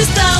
estão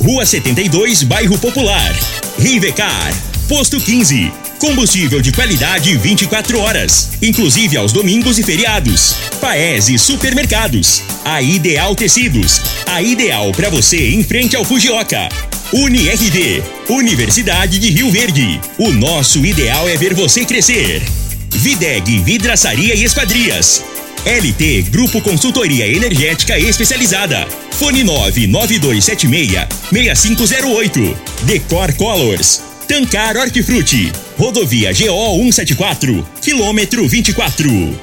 Rua 72, Bairro Popular. Rivecar. Posto 15. Combustível de qualidade 24 horas, inclusive aos domingos e feriados. Paese Supermercados. A Ideal Tecidos. A ideal para você em frente ao Fujioka. UniRV. Universidade de Rio Verde. O nosso ideal é ver você crescer. Videg Vidraçaria e Esquadrias. LT Grupo Consultoria Energética Especializada. Fone 99276 6508. Decor Colors. Tancar Hortifruti. Rodovia GO 174. Quilômetro 24.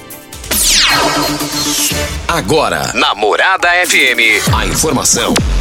Agora, na Morada FM, a informação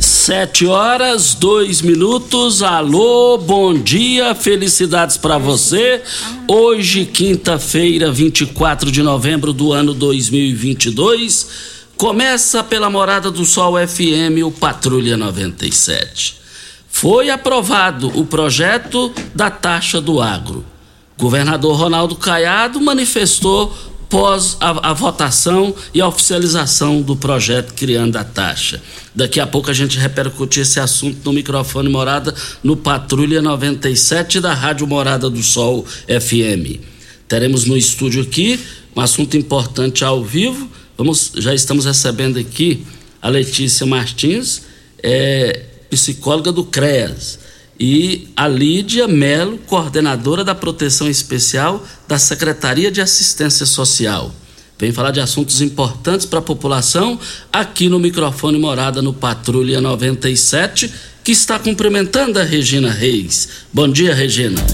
Sete horas, dois minutos. Alô, bom dia, felicidades para você. Hoje, quinta-feira, 24 de novembro do ano 2022, começa pela Morada do Sol FM, o Patrulha 97. Foi aprovado o projeto da taxa do agro. Governador Ronaldo Caiado manifestou pós a, a, votação e a oficialização do projeto criando a taxa. Daqui a pouco a gente repercute esse assunto no microfone Morada no Patrulha 97 da Rádio Morada do Sol FM. Teremos no estúdio aqui um assunto importante ao vivo. Vamos, já estamos recebendo aqui a Letícia Martins, é, psicóloga do CREAS e a Lídia Melo, coordenadora da Proteção Especial da Secretaria de Assistência Social. Vem falar de assuntos importantes para a população aqui no microfone Morada no Patrulha 97, que está cumprimentando a Regina Reis. Bom dia, Regina.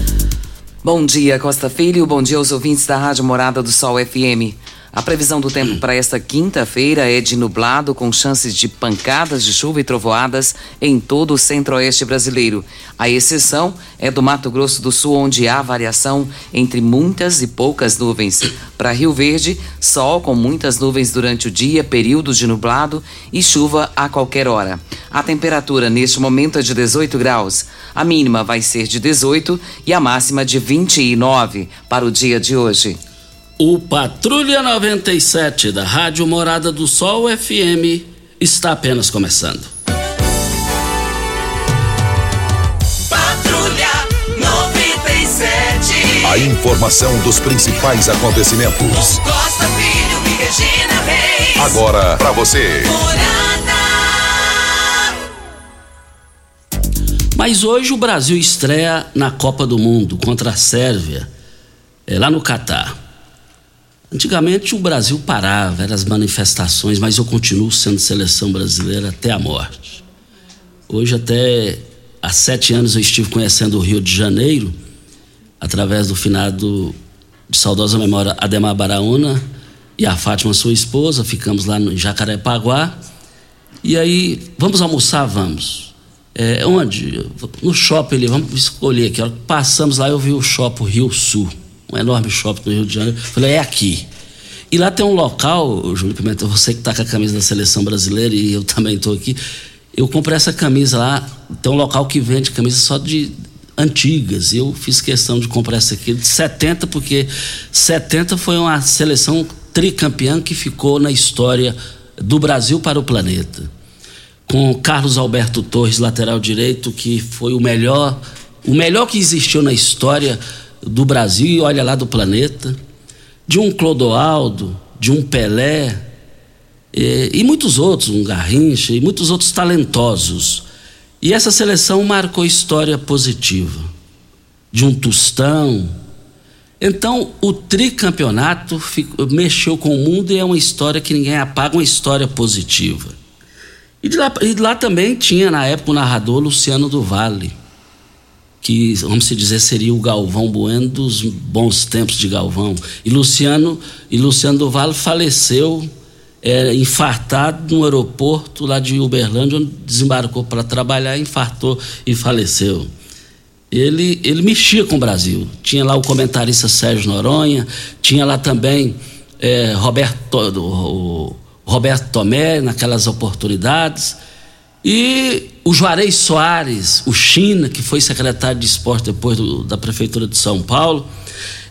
Bom dia, Costa Filho. Bom dia aos ouvintes da Rádio Morada do Sol FM. A previsão do tempo para esta quinta-feira é de nublado com chances de pancadas de chuva e trovoadas em todo o centro-oeste brasileiro. A exceção é do Mato Grosso do Sul, onde há variação entre muitas e poucas nuvens. Para Rio Verde, sol com muitas nuvens durante o dia, períodos de nublado e chuva a qualquer hora. A temperatura neste momento é de 18 graus. A mínima vai ser de 18 e a máxima de 29 para o dia de hoje. O Patrulha 97 da Rádio Morada do Sol FM está apenas começando. Patrulha 97. A informação dos principais acontecimentos. Costa Filho e Regina Reis. Agora para você. Morada. Mas hoje o Brasil estreia na Copa do Mundo contra a Sérvia, é, lá no Catar. Antigamente o Brasil parava, eram as manifestações, mas eu continuo sendo seleção brasileira até a morte. Hoje, até há sete anos, eu estive conhecendo o Rio de Janeiro, através do finado de saudosa memória Ademar Baraúna e a Fátima, sua esposa. Ficamos lá no Jacarepaguá. E aí, vamos almoçar? Vamos. É, onde? No shopping ali, vamos escolher aqui. Passamos lá, eu vi o shopping Rio Sul um enorme shopping no Rio de Janeiro. Falei, é aqui. E lá tem um local, Júlio Pimenta, você que está com a camisa da seleção brasileira e eu também estou aqui. Eu comprei essa camisa lá, tem um local que vende camisa só de antigas. Eu fiz questão de comprar essa aqui de 70, porque 70 foi uma seleção tricampeã que ficou na história do Brasil para o planeta. Com Carlos Alberto Torres, lateral direito, que foi o melhor, o melhor que existiu na história do Brasil e olha lá do planeta, de um Clodoaldo, de um Pelé, e, e muitos outros, um Garrincha e muitos outros talentosos. E essa seleção marcou história positiva. De um Tostão. Então, o tricampeonato ficou, mexeu com o mundo e é uma história que ninguém apaga, uma história positiva. E lá, e lá também tinha, na época, o narrador Luciano do Vale, que, vamos dizer, seria o Galvão Bueno dos bons tempos de Galvão. E Luciano, e Luciano do Vale faleceu é, infartado no aeroporto lá de Uberlândia, onde desembarcou para trabalhar, infartou e faleceu. Ele, ele mexia com o Brasil. Tinha lá o comentarista Sérgio Noronha, tinha lá também é, Roberto, o, Roberto Tomé, naquelas oportunidades. E o Juarez Soares, o China, que foi secretário de esporte depois do, da Prefeitura de São Paulo.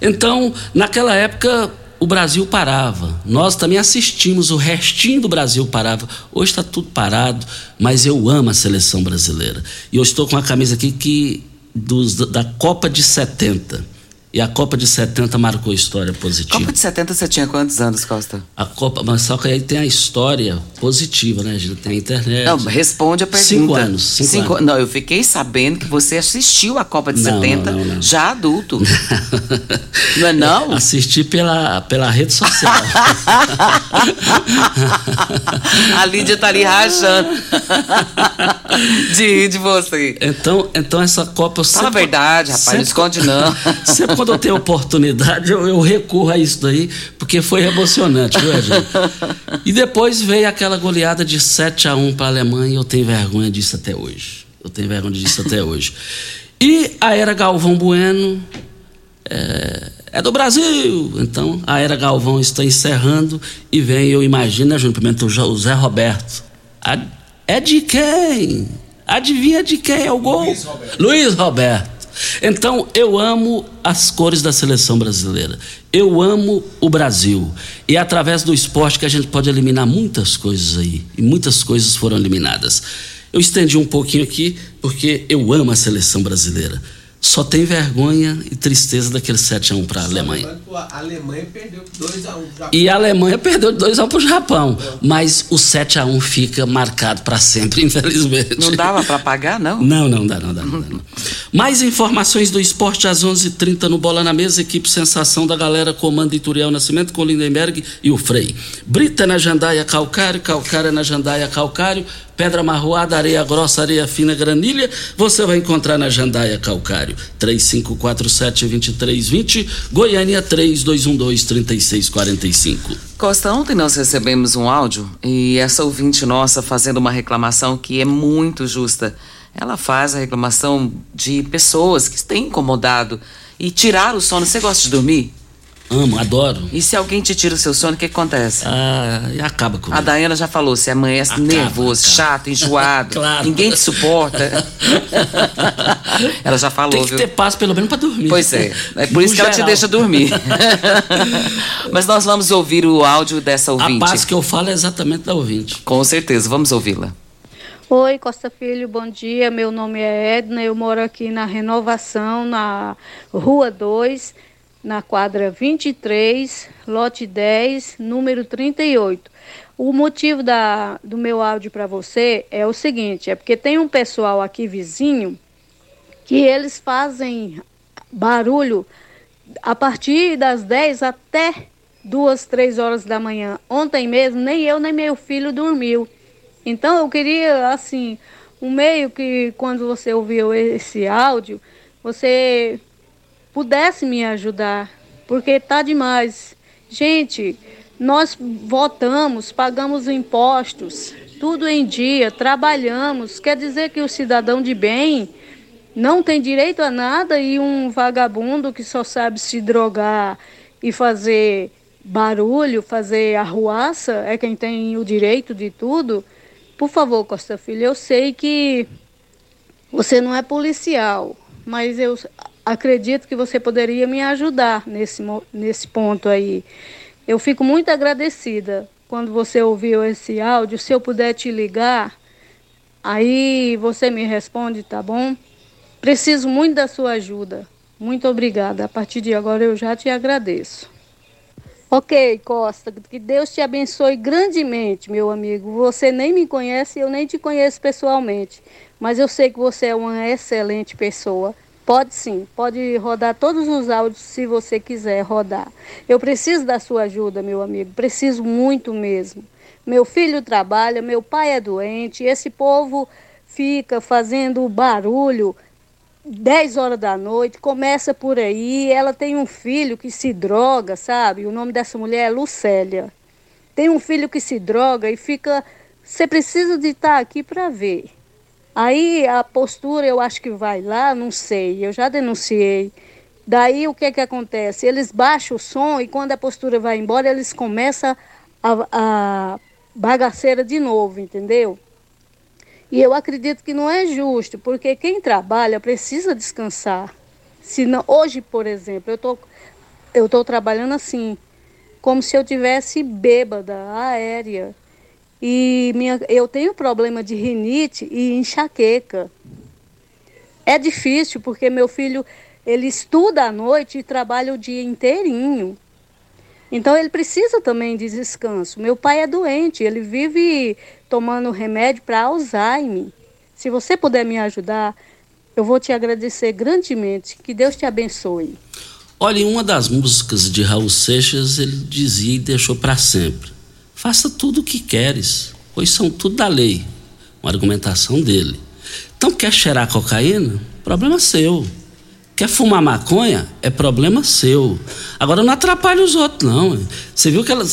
Então, naquela época, o Brasil parava. Nós também assistimos, o restinho do Brasil parava. Hoje está tudo parado, mas eu amo a seleção brasileira. E eu estou com uma camisa aqui que dos, da Copa de 70. E a Copa de 70 marcou história positiva. Copa de 70 você tinha quantos anos, Costa? A Copa, mas só que aí tem a história positiva, né, Gil? Tem a internet. Não, responde a pergunta. Cinco anos. Cinco, cinco anos. Não, eu fiquei sabendo que você assistiu a Copa de Não, 70 não, não, não. já adulto. não é não? Assisti pela, pela rede social. a Lídia tá ali rachando de rir de você. então, então essa Copa Fala a verdade, rapaz, não sempre- esconde não. Sempre quando eu tenho oportunidade, eu, eu recorro a isso daí, porque foi emocionante, viu, Edinho? E depois veio aquela goleada de 7 a 1 para a Alemanha e eu tenho vergonha disso até hoje. Eu tenho vergonha disso até hoje. E a era Galvão Bueno é, é do Brasil. Então, a era Galvão está encerrando e vem, eu imagino, né, Júnior Pimenta, o Zé Roberto. A- é de quem? Adivinha de quem é o gol? Luiz Roberto. Luiz Roberto. Então, eu amo as cores da seleção brasileira. Eu amo o Brasil. E é através do esporte que a gente pode eliminar muitas coisas aí. E muitas coisas foram eliminadas. Eu estendi um pouquinho aqui porque eu amo a seleção brasileira. Só tem vergonha e tristeza daquele 7x1 para a Alemanha. A Alemanha perdeu 2x1 pro Japão. E a Alemanha perdeu de 2x1 para o Japão. Mas o 7x1 fica marcado para sempre, infelizmente. Não dava pra pagar, não? Não, não dá, não dá, não dá. não. Mais informações do esporte às 11:30 h 30 no Bola na Mesa. Equipe Sensação da Galera, comando Ituriel Nascimento com Lindenberg e o Frei. Brita na Jandaia Calcário, Calcária na Jandaia Calcário, Pedra Marroada, Areia Grossa, Areia Fina, Granilha. Você vai encontrar na Jandaia Calcário. 3547-2320, Goiânia 3212-3645. Costa, ontem nós recebemos um áudio e essa ouvinte nossa fazendo uma reclamação que é muito justa. Ela faz a reclamação de pessoas que têm incomodado e tirar o sono. Você gosta de dormir? Amo, adoro. E se alguém te tira o seu sono, o que acontece? Ah, e acaba comigo. A Dayana já falou, você amanhece Acaba, nervoso, acaba. chato, enjoado, Claro. ninguém te suporta. ela já falou, Tem que viu? ter paz pelo menos para dormir. Pois é, é por No isso que ela te geral. deixa dormir. Mas nós vamos ouvir o áudio dessa A ouvinte. paz que eu falo é exatamente da ouvinte. Com certeza, vamos ouvi-la. Oi, Costa Filho, bom dia. Meu nome é Edna, eu moro aqui na Renovação, na Rua 2, na quadra 23, lote 10, número 38. O motivo da, do meu áudio para você é o seguinte: é porque tem um pessoal aqui vizinho que eles fazem barulho a partir das 10 até duas, três horas da manhã. Ontem mesmo, nem eu nem meu filho dormiu. Então eu queria, assim, um meio que quando você ouviu esse áudio, você pudesse me ajudar, porque tá demais. Gente, nós votamos, pagamos impostos, tudo em dia, trabalhamos. Quer dizer que o cidadão de bem não tem direito a nada e um vagabundo que só sabe se drogar e fazer barulho, fazer arruaça, é quem tem o direito de tudo. Por favor, Costa Filho, eu sei que você não é policial, mas eu acredito que você poderia me ajudar nesse, nesse ponto aí. Eu fico muito agradecida quando você ouviu esse áudio. Se eu puder te ligar, aí você me responde, tá bom? Preciso muito da sua ajuda. Muito obrigada. A partir de agora eu já te agradeço. Ok, Costa, que Deus te abençoe grandemente, meu amigo. Você nem me conhece, eu nem te conheço pessoalmente, mas eu sei que você é uma excelente pessoa. Pode sim, pode rodar todos os áudios se você quiser rodar. Eu preciso da sua ajuda, meu amigo, preciso muito mesmo. Meu filho trabalha, meu pai é doente, esse povo fica fazendo barulho 10 horas da noite, começa por aí. Ela tem um filho que se droga, sabe? O nome dessa mulher é Lucélia. Tem um filho que se droga e fica. Você precisa de estar aqui para ver. Aí a postura eu acho que vai lá, não sei, eu já denunciei. Daí o que que acontece? Eles baixam o som e quando a postura vai embora, eles começam a, a bagaceira de novo, entendeu? E eu acredito que não é justo, porque quem trabalha precisa descansar. Se não, hoje, por exemplo, eu tô, eu tô trabalhando assim, como se eu tivesse bêbada, aérea. E minha, eu tenho problema de rinite e enxaqueca. É difícil porque meu filho ele estuda à noite e trabalha o dia inteirinho. Então ele precisa também de descanso. Meu pai é doente, ele vive tomando remédio para Alzheimer. Se você puder me ajudar, eu vou te agradecer grandemente. Que Deus te abençoe. Olha, em uma das músicas de Raul Seixas, ele dizia e deixou para sempre: Faça tudo o que queres, pois são tudo da lei. Uma argumentação dele. Então, quer cheirar cocaína? Problema seu. Quer fumar maconha? É problema seu. Agora, não atrapalhe os outros, não. Você viu que ela,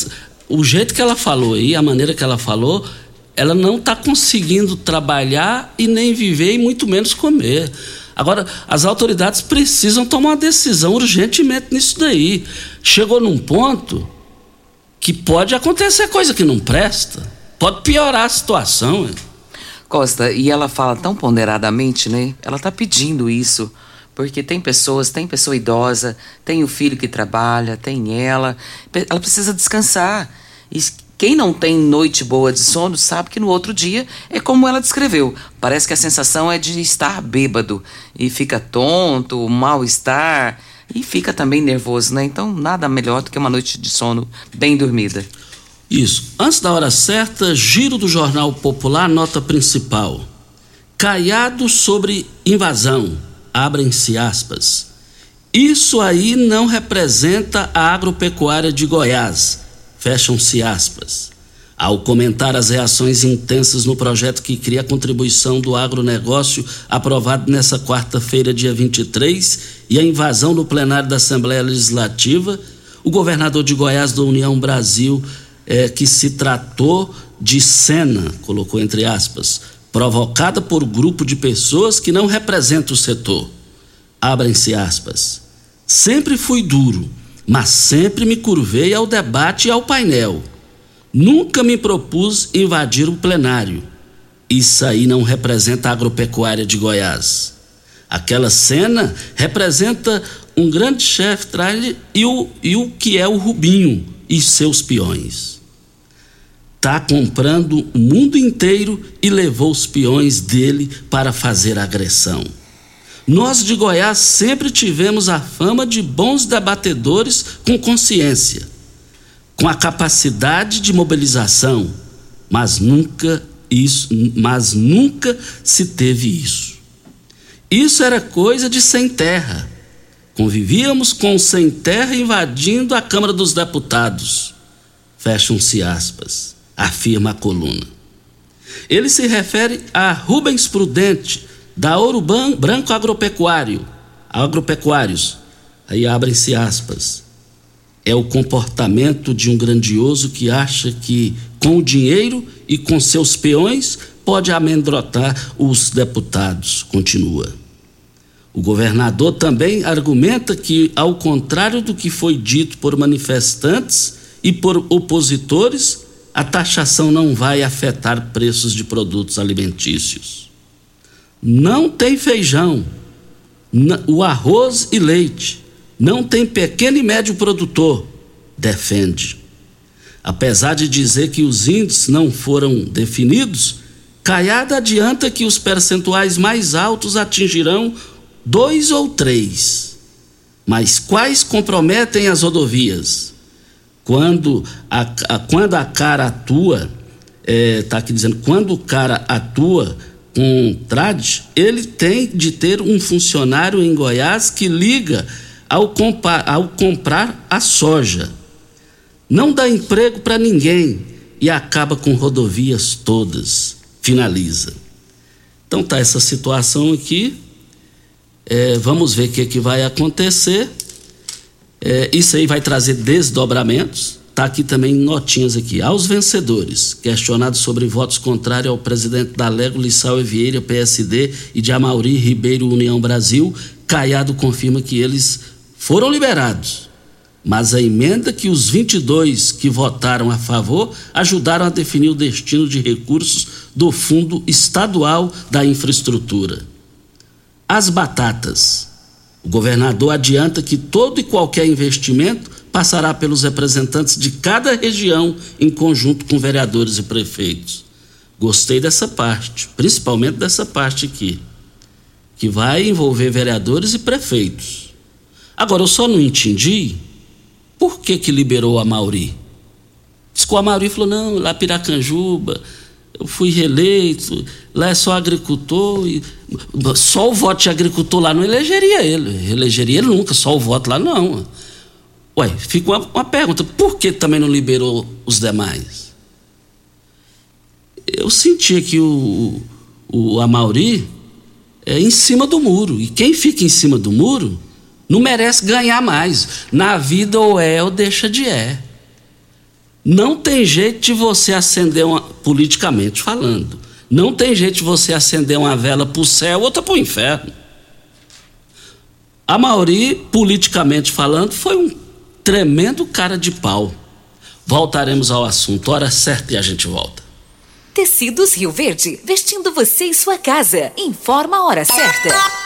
o jeito que ela falou aí, a maneira que ela falou, ela não está conseguindo trabalhar e nem viver, e muito menos comer. Agora, as autoridades precisam tomar uma decisão urgentemente nisso daí. Chegou num ponto que pode acontecer coisa que não presta. Pode piorar a situação. Costa, e ela fala tão ponderadamente, né? Ela está pedindo isso. Porque tem pessoas, tem pessoa idosa, tem o filho que trabalha, tem ela. Ela precisa descansar. E quem não tem noite boa de sono sabe que no outro dia é como ela descreveu. Parece que a sensação é de estar bêbado e fica tonto, mal-estar e fica também nervoso, né? Então, nada melhor do que uma noite de sono bem dormida. Isso. Antes da hora certa, giro do Jornal Popular, nota principal. Caiado sobre invasão. Abrem-se aspas. Isso aí não representa a agropecuária de Goiás. Fecham-se aspas. Ao comentar as reações intensas no projeto que cria a contribuição do agronegócio, aprovado nesta quarta-feira, dia 23, e a invasão no plenário da Assembleia Legislativa, o governador de Goiás da União Brasil, é, que se tratou de cena, colocou entre aspas, provocada por grupo de pessoas que não representam o setor. Abrem-se aspas. Sempre fui duro, mas sempre me curvei ao debate e ao painel Nunca me propus invadir o plenário. Isso aí não representa a agropecuária de Goiás. Aquela cena representa um grande chefe trailer e o, e o que é o Rubinho e seus peões. Tá comprando o mundo inteiro e levou os peões dele para fazer agressão. Nós de Goiás sempre tivemos a fama de bons debatedores com consciência com a capacidade de mobilização, mas nunca isso, mas nunca se teve isso. Isso era coisa de sem terra. Convivíamos com sem terra invadindo a Câmara dos Deputados. Fecham-se aspas, afirma a coluna. Ele se refere a Rubens Prudente, da Ouro Branco Agropecuário, Agropecuários. Aí abrem-se aspas é o comportamento de um grandioso que acha que com o dinheiro e com seus peões pode amedrontar os deputados. Continua. O governador também argumenta que, ao contrário do que foi dito por manifestantes e por opositores, a taxação não vai afetar preços de produtos alimentícios. Não tem feijão, o arroz e leite não tem pequeno e médio produtor, defende. Apesar de dizer que os índices não foram definidos, Caiada adianta que os percentuais mais altos atingirão dois ou três. Mas quais comprometem as rodovias? Quando a, a quando a cara atua, está aqui dizendo, quando o cara atua com trade, ele tem de ter um funcionário em Goiás que liga ao, compa ao comprar a soja. Não dá emprego para ninguém e acaba com rodovias todas. Finaliza. Então tá essa situação aqui. É, vamos ver o que, que vai acontecer. É, isso aí vai trazer desdobramentos. Está aqui também notinhas aqui. Aos vencedores, questionados sobre votos contrários ao presidente da Lego, Lissau Vieira, PSD, e de Amauri Ribeiro, União Brasil, Caiado confirma que eles foram liberados. Mas a emenda que os 22 que votaram a favor ajudaram a definir o destino de recursos do Fundo Estadual da Infraestrutura. As batatas. O governador adianta que todo e qualquer investimento passará pelos representantes de cada região em conjunto com vereadores e prefeitos. Gostei dessa parte, principalmente dessa parte aqui, que vai envolver vereadores e prefeitos. Agora, eu só não entendi por que, que liberou a Mauri. Diz que o Amauri falou: não, lá Piracanjuba, eu fui reeleito, lá é só agricultor. E, só o voto de agricultor lá não elegeria ele. Elegeria ele nunca, só o voto lá não. Ué, fica uma, uma pergunta: por que também não liberou os demais? Eu senti que o, o Amauri é em cima do muro. E quem fica em cima do muro não merece ganhar mais. Na vida ou é ou deixa de é. Não tem jeito de você acender uma, politicamente falando. Não tem jeito de você acender uma vela para o céu, outra para o inferno. A Mauri, politicamente falando, foi um tremendo cara de pau. Voltaremos ao assunto. Hora certa e a gente volta. Tecidos Rio Verde, vestindo você e sua casa. Informa a hora certa.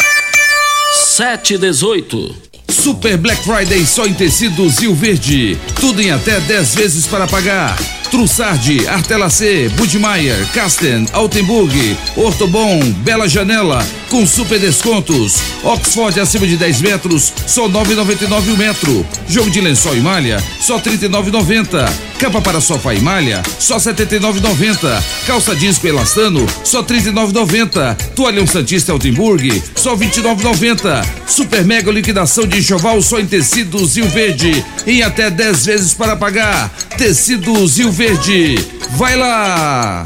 7 e 18. Super Black Friday só em tecidos Rio Verde. Tudo em até 10 vezes para pagar. Trussardi, Artelacê, Budmeier, Casten, Altenburg, Ortobon, Bela Janela, com super descontos. Oxford acima de 10 metros, só 9,99 o metro. Jogo de lençol e malha, só 39,90. Capa para sofá e malha, só 79,90. Calça jeans com elastano, só 39,90. Toalhão Santista Altenburg, só 29,90. Super mega liquidação de enxoval só em tecidos Rio Verde, em até 10 vezes para pagar. Tecidos Rio Verde. Vai lá!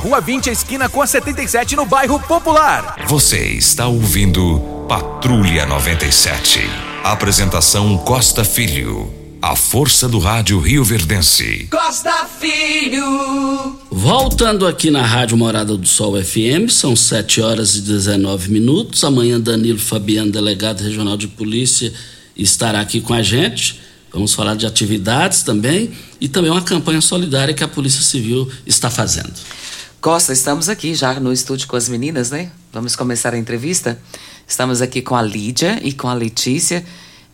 Rua 20, esquina com a 77, no bairro Popular. Você está ouvindo Patrulha 97. Apresentação Costa Filho. A força do rádio Rio Verdense. Costa Filho. Voltando aqui na Rádio Morada do Sol FM, são 7 horas e 19 minutos. Amanhã, Danilo Fabiano, delegado regional de polícia, estará aqui com a gente. Vamos falar de atividades também e também uma campanha solidária que a Polícia Civil está fazendo. Costa, estamos aqui já no estúdio com as meninas, né? Vamos começar a entrevista. Estamos aqui com a Lídia e com a Letícia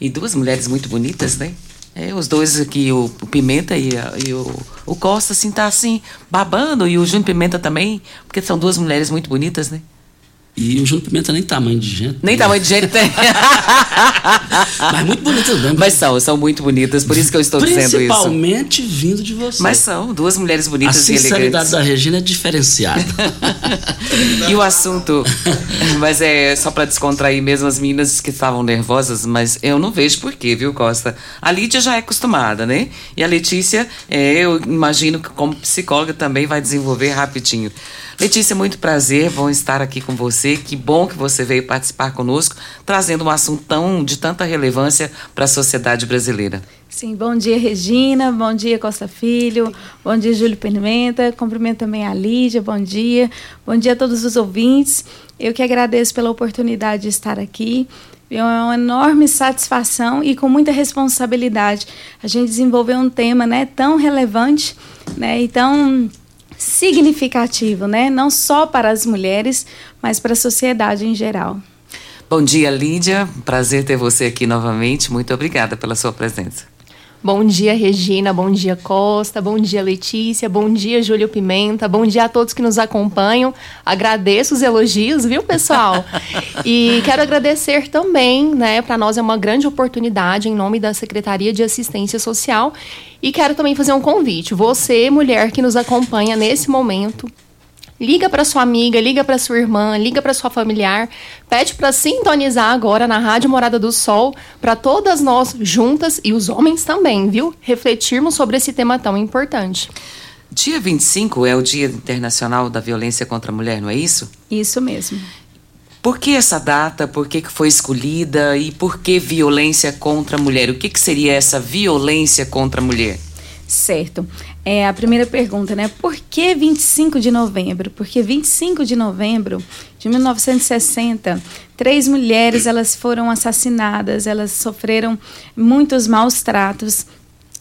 e duas mulheres muito bonitas, né? É, os dois aqui, o, o Pimenta e, a, e o, o, Costa, assim, tá assim, babando, e o Júnior Pimenta também, porque são duas mulheres muito bonitas, né? E o Júnior Pimenta nem tamanho de gente. Nem né? tamanho de gente tem. Mas muito bonitas mesmo. Mas são, são muito bonitas, por isso que eu estou dizendo isso. Principalmente vindo de você. Mas são duas mulheres bonitas A e sinceridade elegantes. da Regina é diferenciada. E o assunto, mas é só pra descontrair mesmo as meninas que estavam nervosas, mas eu não vejo por quê, viu, Costa? A Lídia já é acostumada, né? E a Letícia, é, eu imagino que como psicóloga também vai desenvolver rapidinho. Letícia, muito prazer, bom estar aqui com você. Que bom que você veio participar conosco, trazendo um assunto tão de tanta relevância para a sociedade brasileira. Sim, bom dia, Regina. Bom dia, Costa Filho. Bom dia, Júlio Pimenta. Cumprimento também a Lídia. Bom dia. Bom dia a todos os ouvintes. Eu que agradeço pela oportunidade de estar aqui. É uma enorme satisfação e com muita responsabilidade a gente desenvolver um tema né, tão relevante né, e tão significativo, né, não só para as mulheres, mas para a sociedade em geral. Bom dia, Lídia. Prazer ter você aqui novamente. Muito obrigada pela sua presença. Bom dia, Regina. Bom dia, Costa. Bom dia, Letícia. Bom dia, Júlio Pimenta. Bom dia a todos que nos acompanham. Agradeço os elogios, viu, pessoal? e quero agradecer também, né? Para nós é uma grande oportunidade em nome da Secretaria de Assistência Social. E quero também fazer um convite. Você, mulher que nos acompanha nesse momento, Liga para sua amiga, liga para sua irmã, liga para sua familiar, pede para sintonizar agora na Rádio Morada do Sol, para todas nós juntas e os homens também, viu? Refletirmos sobre esse tema tão importante. Dia 25 é o Dia Internacional da Violência contra a Mulher, não é isso? Isso mesmo. Por que essa data? Por que foi escolhida? E por que violência contra a mulher? O que, que seria essa violência contra a mulher? Certo. É a primeira pergunta, né? Por que 25 de novembro? Porque 25 de novembro de 1960, três mulheres elas foram assassinadas, elas sofreram muitos maus tratos.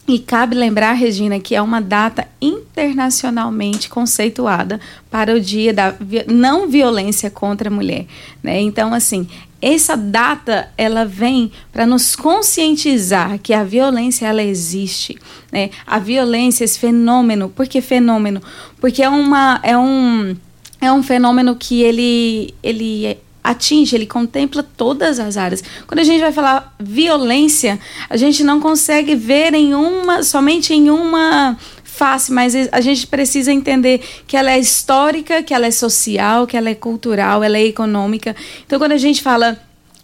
E cabe lembrar, Regina, que é uma data internacionalmente conceituada para o Dia da Não Violência contra a Mulher. Né? Então, assim, essa data ela vem para nos conscientizar que a violência ela existe, né? A violência, esse fenômeno, por que fenômeno? Porque é uma é um é um fenômeno que ele ele atinge, ele contempla todas as áreas. Quando a gente vai falar violência, a gente não consegue ver em uma somente em uma face, mas a gente precisa entender que ela é histórica, que ela é social, que ela é cultural, ela é econômica. Então, quando a gente fala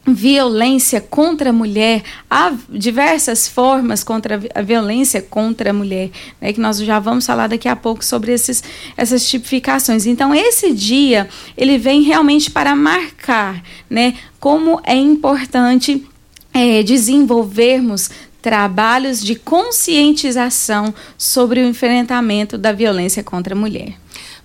violência contra a mulher, há diversas formas contra a violência contra a mulher, né, que nós já vamos falar daqui a pouco sobre esses, essas tipificações. Então, esse dia, ele vem realmente para marcar né, como é importante é, desenvolvermos trabalhos de conscientização sobre o enfrentamento da violência contra a mulher.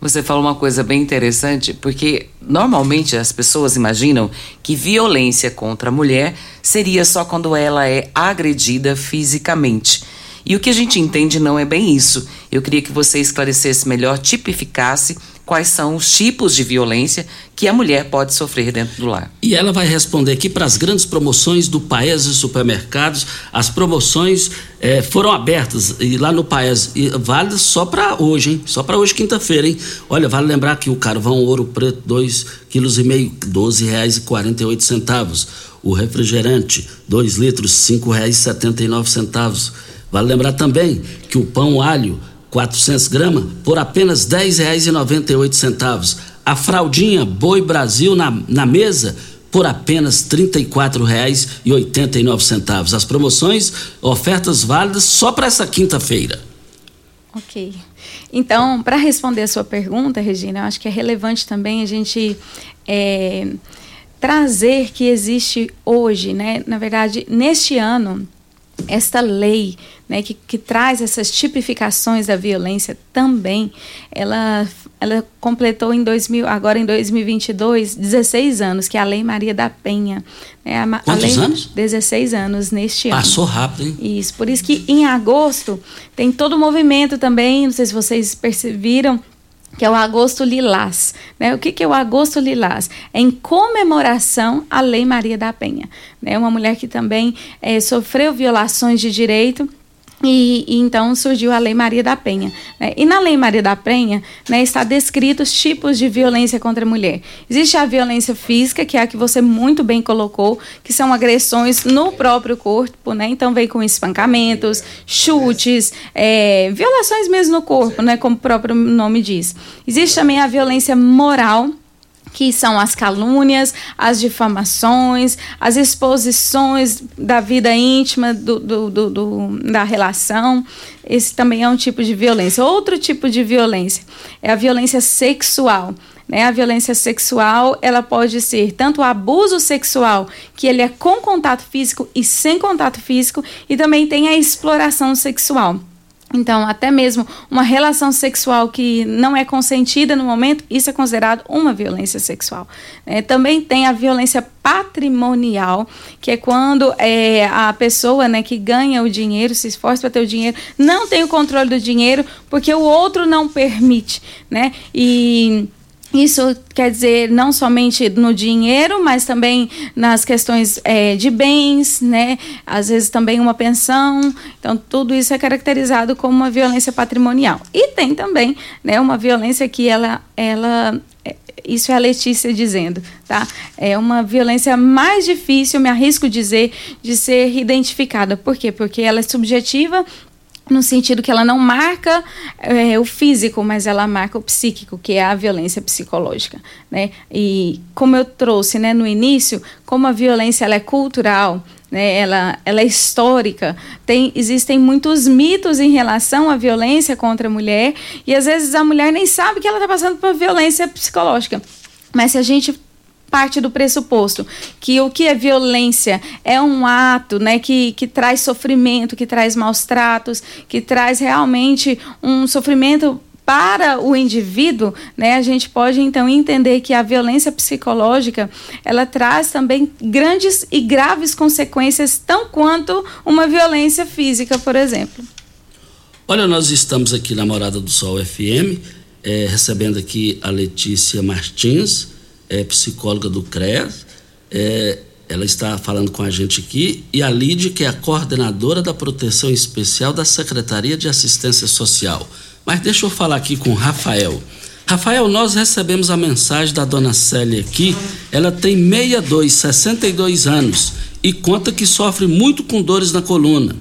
Você falou uma coisa bem interessante, porque normalmente as pessoas imaginam que violência contra a mulher seria só quando ela é agredida fisicamente. E o que a gente entende não é bem isso. Eu queria que você esclarecesse melhor, tipificasse quais são os tipos de violência que a mulher pode sofrer dentro do lar. E ela vai responder aqui para as grandes promoções do Paese Supermercados. As promoções eh, foram abertas e lá no Paese, e vale só para hoje, hein? Só para hoje, quinta-feira, hein? Olha, vale lembrar que o carvão ouro preto, 2,5 kg, R$ 12,48. O refrigerante, 2 litros, R$ 5,79. Vale lembrar também que o pão alho 400 gramas por apenas R$ 10,98. A fraldinha Boi Brasil na, na mesa por apenas R$ 34,89. As promoções, ofertas válidas só para essa quinta-feira. Ok. Então, para responder a sua pergunta, Regina, eu acho que é relevante também a gente é, trazer que existe hoje, né, na verdade, neste ano, esta lei né, que, que traz essas tipificações da violência também, ela, ela completou em 2000, agora em 2022, 16 anos, que é a Lei Maria da Penha. É a, Quantos a anos? 16 anos neste ano. Passou rápido, hein? Isso, por isso que em agosto tem todo o movimento também, não sei se vocês perceberam, que é o Agosto Lilás. Né? O que, que é o Agosto Lilás? É em comemoração à Lei Maria da Penha. Né? uma mulher que também é, sofreu violações de direito E, e, então surgiu a Lei Maria da Penha. Né? E na Lei Maria da Penha né, está descrito os tipos de violência contra a mulher. Existe a violência física, que é a que você muito bem colocou, que são agressões no próprio corpo, né? Então vem com espancamentos, chutes, é, violações mesmo no corpo, né? Como o próprio nome diz. Existe também a violência moral que são as calúnias, as difamações, as exposições da vida íntima do, do, do, do, da relação. Esse também é um tipo de violência. Outro tipo de violência é a violência sexual. Né? A violência sexual ela pode ser tanto o abuso sexual, que ele é com contato físico e sem contato físico, e também tem a exploração sexual. Então, até mesmo uma relação sexual que não é consentida no momento, isso é considerado uma violência sexual. É, também tem a violência patrimonial, que é quando é, a pessoa né, que ganha o dinheiro, se esforça para ter o dinheiro, não tem o controle do dinheiro porque o outro não permite. Né? E isso quer dizer não somente no dinheiro, mas também nas questões é, de bens, né? Às vezes também uma pensão. Então, tudo isso é caracterizado como uma violência patrimonial. E tem também né, uma violência que ela, ela é, isso é a Letícia dizendo, tá? É uma violência mais difícil, me arrisco dizer, de ser identificada. Por quê? Porque ela é subjetiva no sentido que ela não marca é, o físico, mas ela marca o psíquico, que é a violência psicológica, né? E como eu trouxe, né, no início, como a violência ela é cultural, né, ela, ela é histórica, tem, existem muitos mitos em relação à violência contra a mulher e às vezes a mulher nem sabe que ela está passando por violência psicológica. Mas se a gente parte do pressuposto que o que é violência é um ato né, que, que traz sofrimento, que traz maus tratos, que traz realmente um sofrimento para o indivíduo, né, a gente pode então entender que a violência psicológica ela traz também grandes e graves consequências, tão quanto uma violência física, por exemplo. Olha, nós estamos aqui na Morada do Sol FM, é, recebendo aqui a Letícia Martins, é psicóloga do CREAS, é, ela está falando com a gente aqui, e a Lídia, que é a coordenadora da proteção especial da Secretaria de Assistência Social. Mas deixa eu falar aqui com o Rafael. Rafael, nós recebemos a mensagem da dona Célia aqui. Ela tem 62, 62 anos e conta que sofre muito com dores na coluna.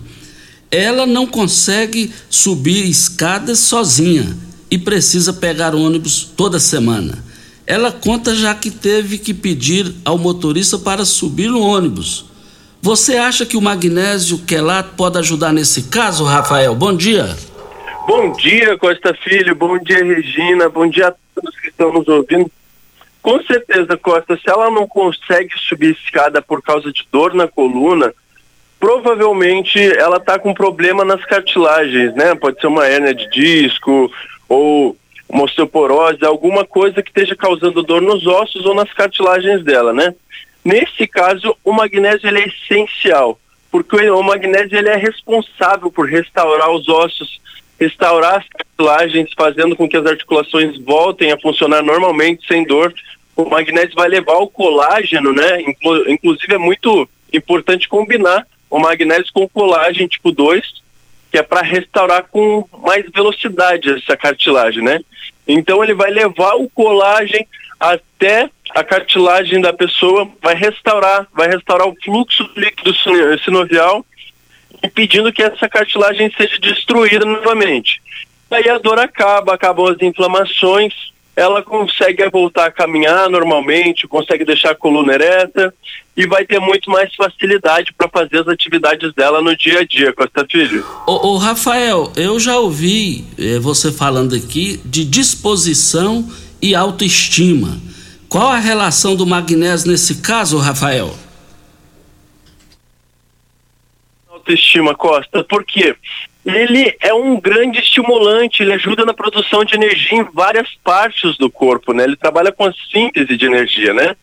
Ela não consegue subir escadas sozinha e precisa pegar ônibus toda semana. Ela conta já que teve que pedir ao motorista para subir no ônibus. Você acha que o magnésio quelato pode ajudar nesse caso, Rafael? Bom dia. Bom dia, Costa Filho. Bom dia, Regina. Bom dia a todos que estão nos ouvindo. Com certeza, Costa, se ela não consegue subir escada por causa de dor na coluna, provavelmente ela está com problema nas cartilagens, né? Pode ser uma hérnia de disco ou uma osteoporose, alguma coisa que esteja causando dor nos ossos ou nas cartilagens dela, né? Nesse caso, o magnésio ele é essencial, porque o magnésio ele é responsável por restaurar os ossos, restaurar as cartilagens, fazendo com que as articulações voltem a funcionar normalmente, sem dor. O magnésio vai levar o colágeno, né? Inclusive é muito importante combinar o magnésio com o colágeno tipo 2, que é para restaurar com mais velocidade essa cartilagem, né? Então ele vai levar o colágeno até a cartilagem da pessoa, vai restaurar, vai restaurar o fluxo líquido sinovial, impedindo que essa cartilagem seja destruída novamente. Aí a dor acaba, acabam as inflamações, ela consegue voltar a caminhar normalmente, consegue deixar a coluna ereta e vai ter muito mais facilidade para fazer as atividades dela no dia a dia, Costa Filho. Ô, ô Rafael, eu já ouvi eh, você falando aqui de disposição e autoestima. Qual a relação do magnésio nesse caso, Rafael? Autoestima, Costa, por quê? Ele é um grande estimulante, ele ajuda na produção de energia em várias partes do corpo, né? Ele trabalha com a síntese de energia, né?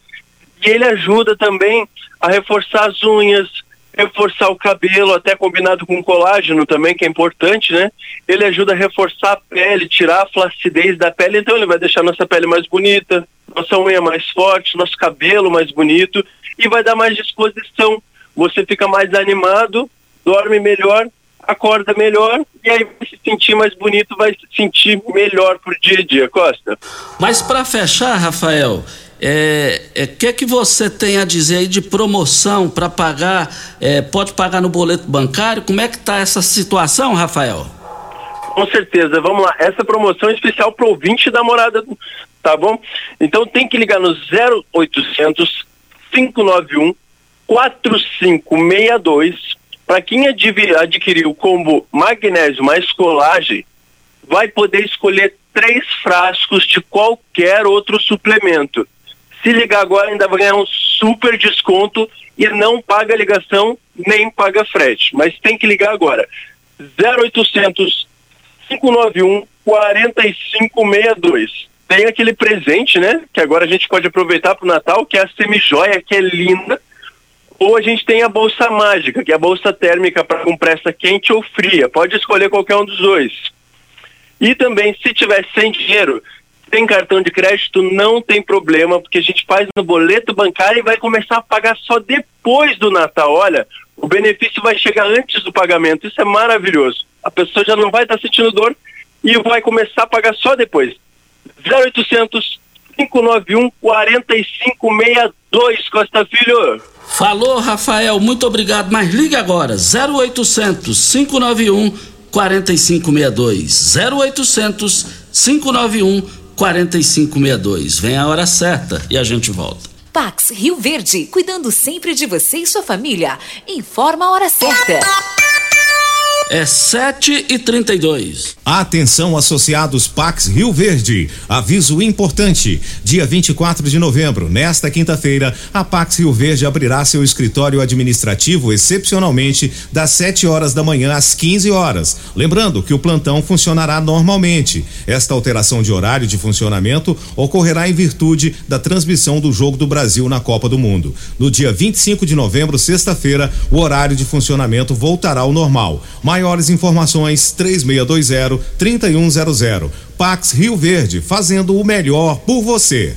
E ele ajuda também a reforçar as unhas, reforçar o cabelo, até combinado com colágeno também, que é importante, né? Ele ajuda a reforçar a pele, tirar a flacidez da pele, então ele vai deixar nossa pele mais bonita, nossa unha mais forte, nosso cabelo mais bonito e vai dar mais disposição. Você fica mais animado, dorme melhor acorda melhor e aí vai se sentir mais bonito, vai se sentir melhor pro dia a dia, Costa. Mas para fechar, Rafael, é, é, que que você tem a dizer aí de promoção para pagar? É, pode pagar no boleto bancário? Como é que tá essa situação, Rafael? Com certeza, vamos lá. Essa promoção é especial para ouvinte da morada, tá bom? Então tem que ligar no 0800 591 4562 para quem adquirir o combo magnésio mais colagem, vai poder escolher três frascos de qualquer outro suplemento. Se ligar agora, ainda vai ganhar um super desconto e não paga ligação nem paga frete. Mas tem que ligar agora. 0800 591 4562. Tem aquele presente, né? Que agora a gente pode aproveitar para o Natal, que é a semijoia, que é linda ou a gente tem a bolsa mágica, que é a bolsa térmica para compressa quente ou fria. Pode escolher qualquer um dos dois. E também, se tiver sem dinheiro, tem cartão de crédito, não tem problema, porque a gente faz no boleto bancário e vai começar a pagar só depois do Natal. Olha, o benefício vai chegar antes do pagamento. Isso é maravilhoso. A pessoa já não vai estar sentindo dor e vai começar a pagar só depois. 0800 591 4562 Costa Filho. Falou, Rafael, muito obrigado, mas ligue agora, 0800 591 4562. 0800 591 4562. Vem a hora certa e a gente volta. Pax Rio Verde, cuidando sempre de você e sua família. Informa a hora certa. É 7 e 32 Atenção, associados Pax Rio Verde. Aviso importante: dia 24 de novembro, nesta quinta-feira, a Pax Rio Verde abrirá seu escritório administrativo excepcionalmente das 7 horas da manhã às 15 horas. Lembrando que o plantão funcionará normalmente. Esta alteração de horário de funcionamento ocorrerá em virtude da transmissão do Jogo do Brasil na Copa do Mundo. No dia 25 de novembro, sexta-feira, o horário de funcionamento voltará ao normal. Maiores informações 3620 3100. Pax Rio Verde, fazendo o melhor por você.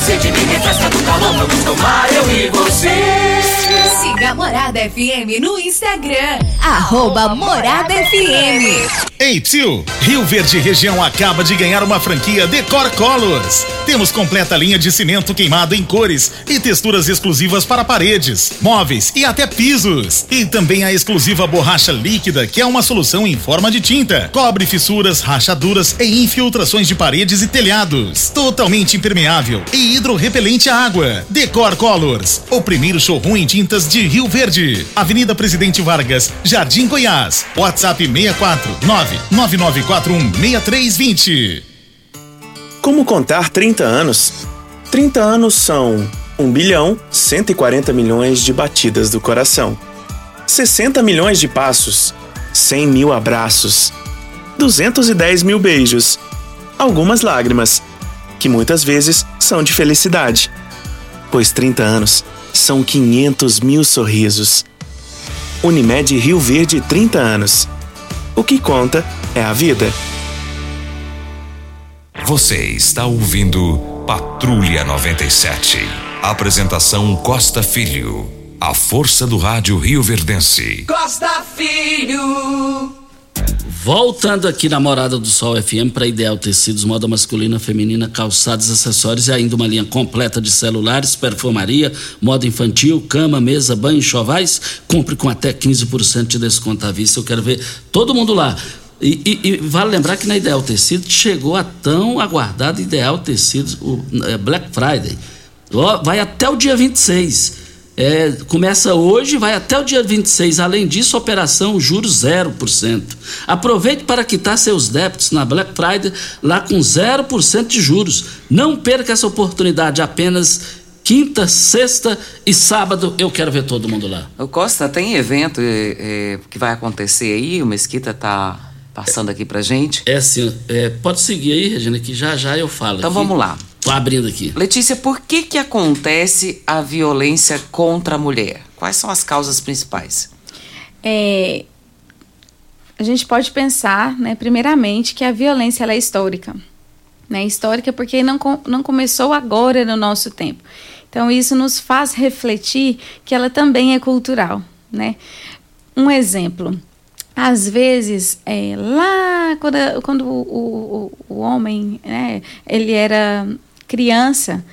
Minha sede, me refresca do calor. Vamos tomar eu e você. Siga Morada FM no Instagram. Arroba Morada FM. Ei, tio! Rio Verde Região acaba de ganhar uma franquia Decor Colors. Temos completa linha de cimento queimado em cores e texturas exclusivas para paredes, móveis e até pisos. E também a exclusiva borracha líquida, que é uma solução em forma de tinta. Cobre fissuras, rachaduras e infiltrações de paredes e telhados. Totalmente impermeável e hidrorrepelente à água. Decor Colors, o primeiro showroom em tintas de Rio Verde. Avenida Presidente Vargas, Jardim Goiás. WhatsApp 649 999416320. Como contar 30 anos? 30 anos são 1 bilhão 140 milhões de batidas do coração, 60 milhões de passos, 100 mil abraços, 210 mil beijos, algumas lágrimas, que muitas vezes são de felicidade, pois 30 anos são 500 mil sorrisos. Unimed Rio Verde 30 anos. O que conta é a vida. Você está ouvindo Patrulha 97. Apresentação Costa Filho. A força do rádio Rio Verdense. Costa Filho. Voltando aqui na Morada do Sol FM para Ideal Tecidos, moda masculina, feminina, calçados, acessórios e ainda uma linha completa de celulares, perfumaria, moda infantil, cama, mesa, banho, chovais. Compre com até 15% de desconto à vista. Eu quero ver todo mundo lá. E, e, e, vale lembrar que na Ideal Tecidos chegou a tão aguardado Ideal Tecidos, o é, Black Friday. Vai até o dia 26. É, começa hoje, vai até o dia 26. Além disso, operação juros 0%. Aproveite para quitar seus débitos na Black Friday lá com 0% de juros. Não perca essa oportunidade apenas quinta, sexta e sábado eu quero ver todo mundo lá. O Costa, tem evento é, é, que vai acontecer aí? O Mesquita tá passando aqui pra gente. É sim, é, pode seguir aí, Regina, que já já eu falo. Então aqui. vamos lá. Tô abrindo aqui. Letícia, por que que acontece a violência contra a mulher? Quais são as causas principais? É, a gente pode pensar, né, primeiramente, que a violência ela é histórica. Né, histórica porque não, não começou agora no nosso tempo. Então, isso nos faz refletir que ela também é cultural. Né? Um exemplo, às vezes, é, lá quando, quando o, o, o homem né, ele era criança,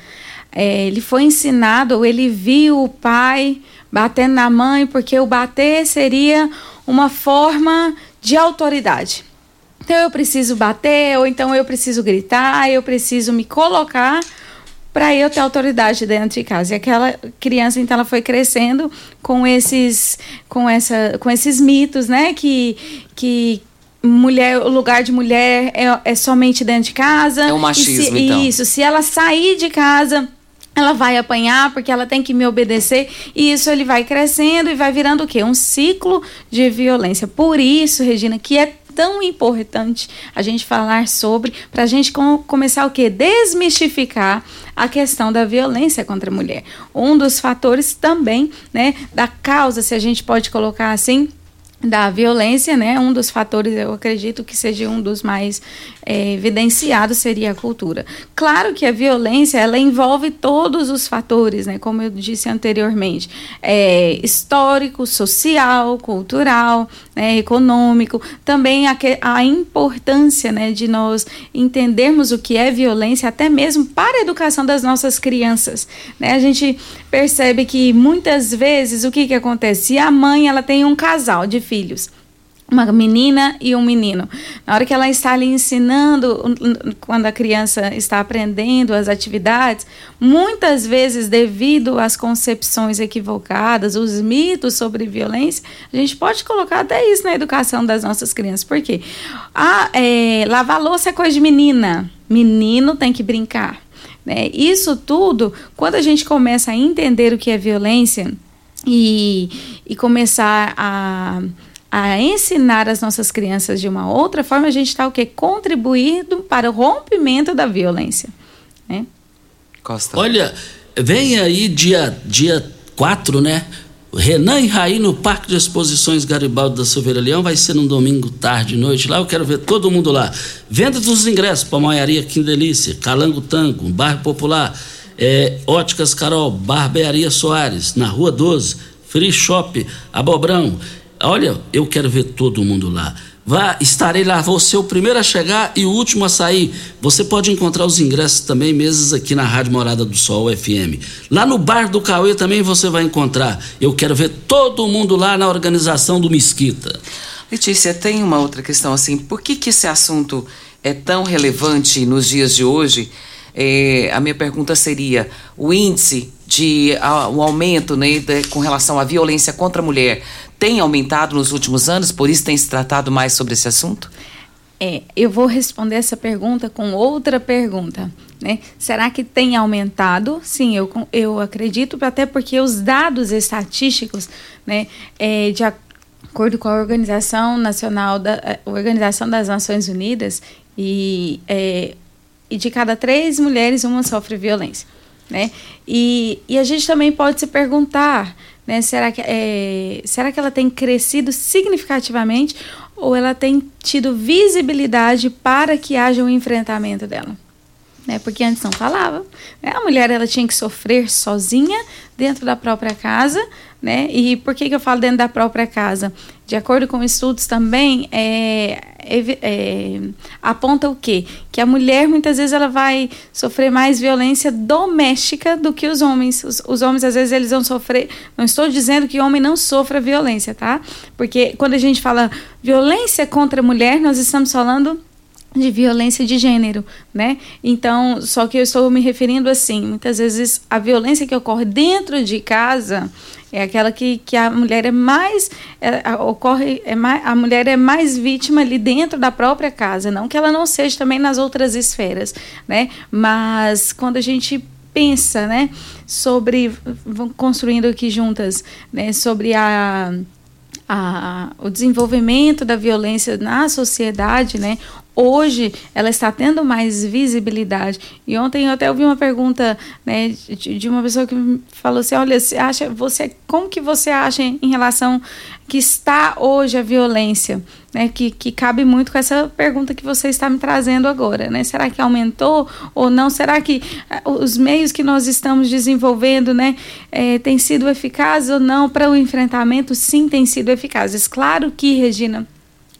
é, ele foi ensinado, ou ele viu o pai batendo na mãe, porque o bater seria uma forma de autoridade. Então eu preciso bater, ou então eu preciso gritar, eu preciso me colocar para eu ter autoridade dentro de casa. E aquela criança, então, ela foi crescendo com esses, com essa, com esses mitos, né? Que, que mulher, o lugar de mulher é, é somente dentro de casa. É o machismo, se, então. Isso, se ela sair de casa ela vai apanhar porque ela tem que me obedecer e isso ele vai crescendo e vai virando o quê? Um ciclo de violência. Por isso, Regina, que é tão importante a gente falar sobre, para a gente com, começar o quê? Desmistificar a questão da violência contra a mulher. Um dos fatores também, né, da causa, se a gente pode colocar assim, da violência, né? Um dos fatores, eu acredito que seja um dos mais é, evidenciados seria a cultura. Claro que a violência ela envolve todos os fatores, né? Como eu disse anteriormente, é, histórico, social, cultural, né? econômico. Também a, a importância, né? De nós entendermos o que é violência, até mesmo para a educação das nossas crianças, né? A gente percebe que muitas vezes o que que acontece? Se a mãe ela tem um casal de filhos uma menina e um menino. Na hora que ela está ali ensinando, quando a criança está aprendendo as atividades, muitas vezes, devido às concepções equivocadas, os mitos sobre violência, a gente pode colocar até isso na educação das nossas crianças. Por quê? Ah, é, lavar louça é coisa de menina. Menino tem que brincar. Né? Isso tudo, quando a gente começa a entender o que é violência e, e começar a a ensinar as nossas crianças de uma outra forma, a gente está o quê? Contribuindo para o rompimento da violência. Né? Costa. Olha, vem aí dia, dia 4, né? Renan e Raí no Parque de Exposições Garibaldi da Silveira Leão vai ser num domingo tarde e noite lá. Eu quero ver todo mundo lá. Venda dos ingressos para Maiaria Que Delícia, Calango Tango, Bairro Popular, é, Óticas Carol, Barbearia Soares, na Rua 12, Free Shop, Abobrão. Olha, eu quero ver todo mundo lá. Vá, estarei lá, vou ser o primeiro a chegar e o último a sair. Você pode encontrar os ingressos também, mesas aqui na Rádio Morada do Sol FM. Lá no Bar do Cauê também você vai encontrar. Eu quero ver todo mundo lá na organização do Mesquita. Letícia, tem uma outra questão assim. Por que, que esse assunto é tão relevante nos dias de hoje? É, a minha pergunta seria: o índice de a, o aumento né, de, com relação à violência contra a mulher tem aumentado nos últimos anos, por isso tem se tratado mais sobre esse assunto? É, eu vou responder essa pergunta com outra pergunta. Né? Será que tem aumentado? Sim, eu, eu acredito, até porque os dados estatísticos, né, é, de acordo com a Organização Nacional da Organização das Nações Unidas, e, é, e de cada três mulheres, uma sofre violência. Né? E, e a gente também pode se perguntar né? Será, que, é, será que ela tem crescido significativamente ou ela tem tido visibilidade para que haja um enfrentamento dela? Né? Porque antes não falava. Né? A mulher ela tinha que sofrer sozinha dentro da própria casa né? E por que, que eu falo dentro da própria casa? De acordo com estudos também, é, é, é, aponta o quê? Que a mulher muitas vezes ela vai sofrer mais violência doméstica do que os homens. Os, os, homens às vezes eles vão sofrer. Não estou dizendo que homem não sofra violência, tá? Porque quando a gente fala violência contra a mulher, nós estamos falando de violência de gênero, né? Então, só que eu estou me referindo assim, muitas vezes a violência que ocorre dentro de casa é aquela que, que a mulher é mais é, ocorre é mais, a mulher é mais vítima ali dentro da própria casa, não que ela não seja também nas outras esferas, né? Mas quando a gente pensa, né, sobre construindo aqui juntas, né, sobre a a, o desenvolvimento da violência na sociedade, né? Hoje ela está tendo mais visibilidade. E ontem eu até ouvi uma pergunta, né, de, de uma pessoa que falou assim: "Olha, você acha, você como que você acha em relação que está hoje a violência?" Né, que, que cabe muito com essa pergunta que você está me trazendo agora, né? Será que aumentou ou não? Será que eh, os meios que nós estamos desenvolvendo, né, é, têm sido eficazes ou não para o enfrentamento? Sim, têm sido eficazes. Claro que, Regina,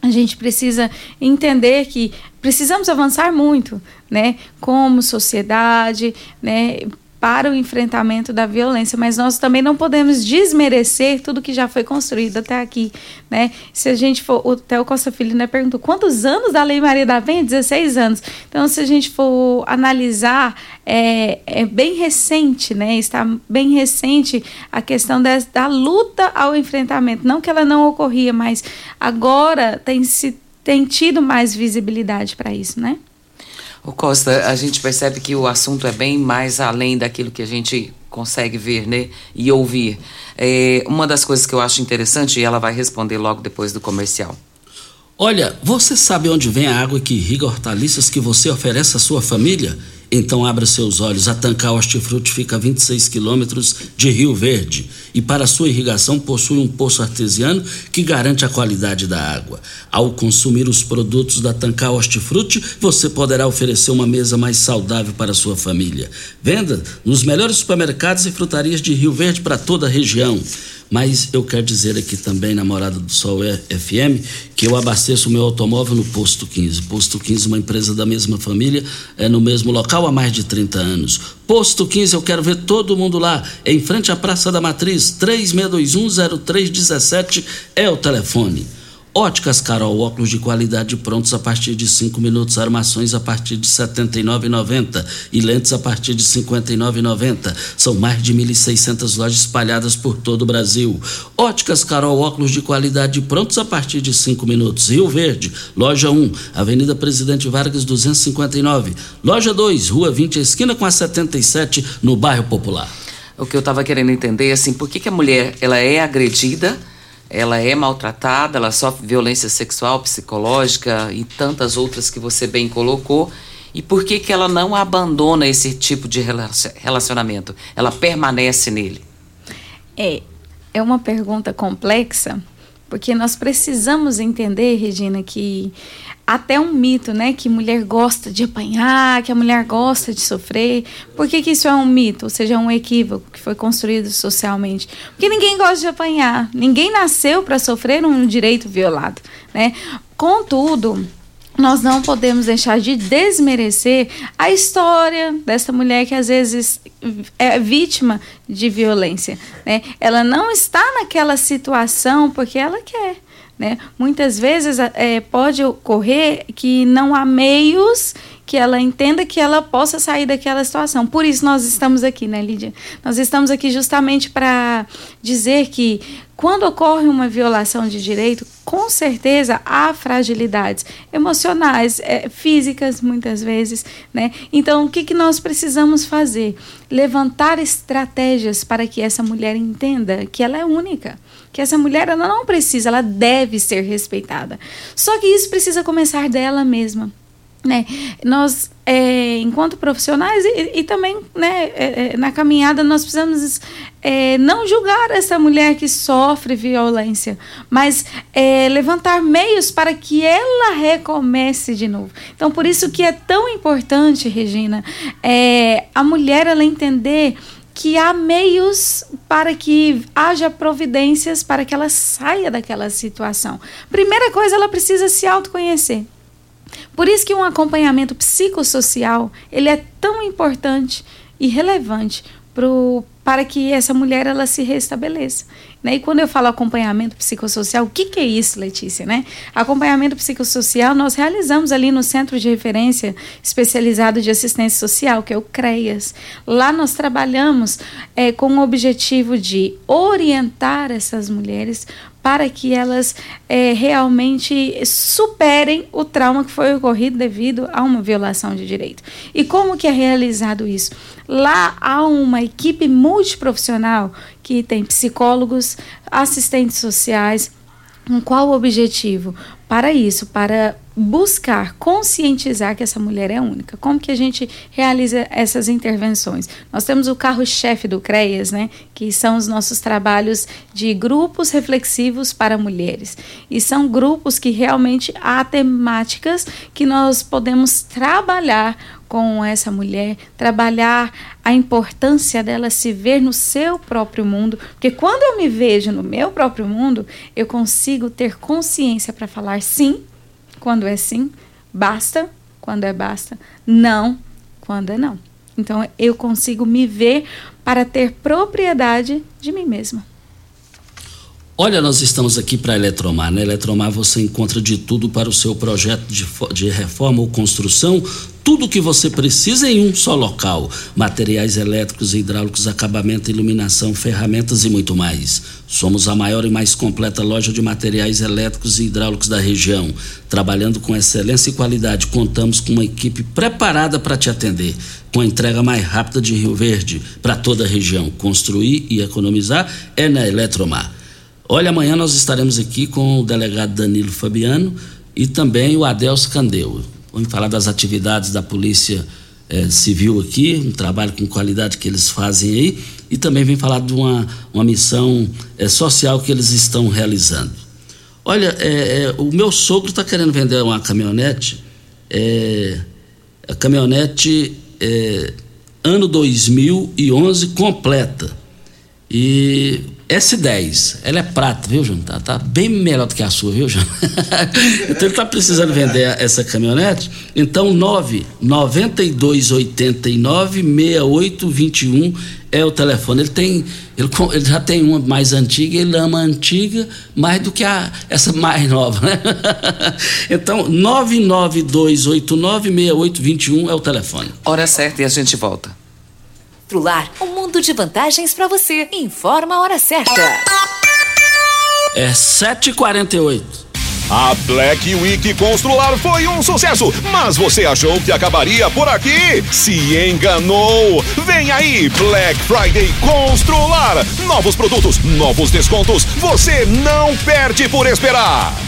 a gente precisa entender que precisamos avançar muito, né, como sociedade, né, para o enfrentamento da violência, mas nós também não podemos desmerecer tudo que já foi construído até aqui, né? Se a gente for, o Theo Costa Filho né, perguntou quantos anos da Lei Maria da Penha? 16 anos. Então, se a gente for analisar, é, é bem recente, né? Está bem recente a questão da, da luta ao enfrentamento. Não que ela não ocorria, mas agora tem se tem tido mais visibilidade para isso, né? O Costa, a gente percebe que o assunto é bem mais além daquilo que a gente consegue ver, né, e ouvir. É, uma das coisas que eu acho interessante e ela vai responder logo depois do comercial. Olha, você sabe onde vem a água que irriga hortaliças que você oferece à sua família? Então abra seus olhos. A Tancar Hortifruti fica a 26 quilômetros de Rio Verde e para sua irrigação possui um poço artesiano que garante a qualidade da água. Ao consumir os produtos da Tancar Hortifruti, você poderá oferecer uma mesa mais saudável para sua família. Venda nos melhores supermercados e frutarias de Rio Verde para toda a região. Mas eu quero dizer aqui também, namorada do Sol FM, que eu abasteço o meu automóvel no Posto 15. Posto 15, uma empresa da mesma família, é no mesmo local há mais de 30 anos. Posto 15, eu quero ver todo mundo lá, em frente à Praça da Matriz, 36210317 é o telefone. Óticas Carol, óculos de qualidade prontos a partir de 5 minutos, armações a partir de R$ 79,90 e lentes a partir de R$ 59,90. São mais de 1.600 lojas espalhadas por todo o Brasil. Óticas Carol, óculos de qualidade prontos a partir de 5 minutos. Rio Verde, loja 1, Avenida Presidente Vargas 259. Loja 2, Rua 20, esquina com a 77, no bairro Popular. O que eu estava querendo entender é assim, por que, que a mulher ela é agredida? Ela é maltratada, ela sofre violência sexual, psicológica e tantas outras que você bem colocou. E por que, que ela não abandona esse tipo de relacionamento? Ela permanece nele? É, é uma pergunta complexa, porque nós precisamos entender, Regina, que até um mito, né? Que mulher gosta de apanhar, que a mulher gosta de sofrer. Por que, que isso é um mito? Ou seja, é um equívoco que foi construído socialmente? Porque ninguém gosta de apanhar. Ninguém nasceu para sofrer um direito violado, né? Contudo, nós não podemos deixar de desmerecer a história dessa mulher que às vezes é vítima de violência. Né? Ela não está naquela situação porque ela quer. Né? Muitas vezes é, pode ocorrer que não há meios que ela entenda que ela possa sair daquela situação. Por isso nós estamos aqui, né, Lídia? Nós estamos aqui justamente para dizer que quando ocorre uma violação de direito, com certeza há fragilidades emocionais, é, físicas, muitas vezes, né? Então, o que, que nós precisamos fazer? Levantar estratégias para que essa mulher entenda que ela é única que essa mulher ela não precisa, ela deve ser respeitada. Só que isso precisa começar dela mesma. Né? Nós, é, enquanto profissionais e, e também né, é, é, na caminhada, nós precisamos é, não julgar essa mulher que sofre violência, mas é, levantar meios para que ela recomece de novo. Então, por isso que é tão importante, Regina, é, a mulher ela entender que há meios para que haja providências para que ela saia daquela situação. Primeira coisa, ela precisa se autoconhecer. Por isso que um acompanhamento psicossocial, ele é tão importante e relevante pro, para que essa mulher ela se restabeleça. Né? E quando eu falo acompanhamento psicossocial, o que, que é isso, Letícia? Né? Acompanhamento psicossocial nós realizamos ali no Centro de Referência Especializado de Assistência Social, que é o CREAS. Lá nós trabalhamos é, com o objetivo de orientar essas mulheres para que elas é, realmente superem o trauma que foi ocorrido devido a uma violação de direito. E como que é realizado isso? Lá há uma equipe multiprofissional que tem psicólogos, assistentes sociais. Com qual objetivo? Para isso, para buscar conscientizar que essa mulher é única. Como que a gente realiza essas intervenções? Nós temos o carro-chefe do CREAS, né, que são os nossos trabalhos de grupos reflexivos para mulheres. E são grupos que realmente há temáticas que nós podemos trabalhar com essa mulher, trabalhar a importância dela se ver no seu próprio mundo, porque quando eu me vejo no meu próprio mundo, eu consigo ter consciência para falar sim, quando é sim, basta, quando é basta, não, quando é não. Então eu consigo me ver para ter propriedade de mim mesma. Olha, nós estamos aqui para Eletromar. Na né? Eletromar você encontra de tudo para o seu projeto de, de reforma ou construção, tudo o que você precisa em um só local: materiais elétricos hidráulicos, acabamento, iluminação, ferramentas e muito mais. Somos a maior e mais completa loja de materiais elétricos e hidráulicos da região. Trabalhando com excelência e qualidade, contamos com uma equipe preparada para te atender, com a entrega mais rápida de Rio Verde para toda a região. Construir e economizar é na Eletromar. Olha, amanhã nós estaremos aqui com o delegado Danilo Fabiano e também o Adelso Candeu. Vamos falar das atividades da Polícia eh, Civil aqui, um trabalho com qualidade que eles fazem aí, e também vem falar de uma, uma missão eh, social que eles estão realizando. Olha, eh, o meu sogro está querendo vender uma caminhonete, a caminhonete ano 2011 completa. E S10, ela é prata, viu, João? Tá, tá, bem melhor do que a sua, viu, João? então ele tá precisando vender essa caminhonete. Então, 9 9289 6821 é o telefone. Ele tem, ele, ele, já tem uma mais antiga, ele ama a antiga mais do que a, essa mais nova, né? então, 99289 6821 é o telefone. Hora certa e a gente volta. Trular, um mundo de vantagens para você. Informa a hora certa. É 7h48. A Black Week Constrular foi um sucesso, mas você achou que acabaria por aqui? Se enganou! Vem aí, Black Friday Constrular! Novos produtos, novos descontos, você não perde por esperar!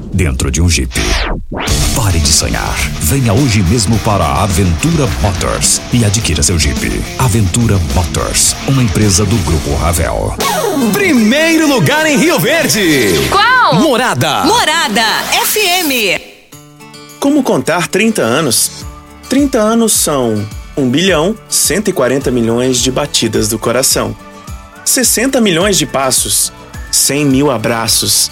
dentro de um Jeep. Pare de sonhar. Venha hoje mesmo para a Aventura Motors e adquira seu Jeep. Aventura Motors, uma empresa do Grupo Ravel. Primeiro lugar em Rio Verde. Qual? Morada. Morada FM. Como contar 30 anos? 30 anos são 1 bilhão 140 milhões de batidas do coração, 60 milhões de passos, 100 mil abraços,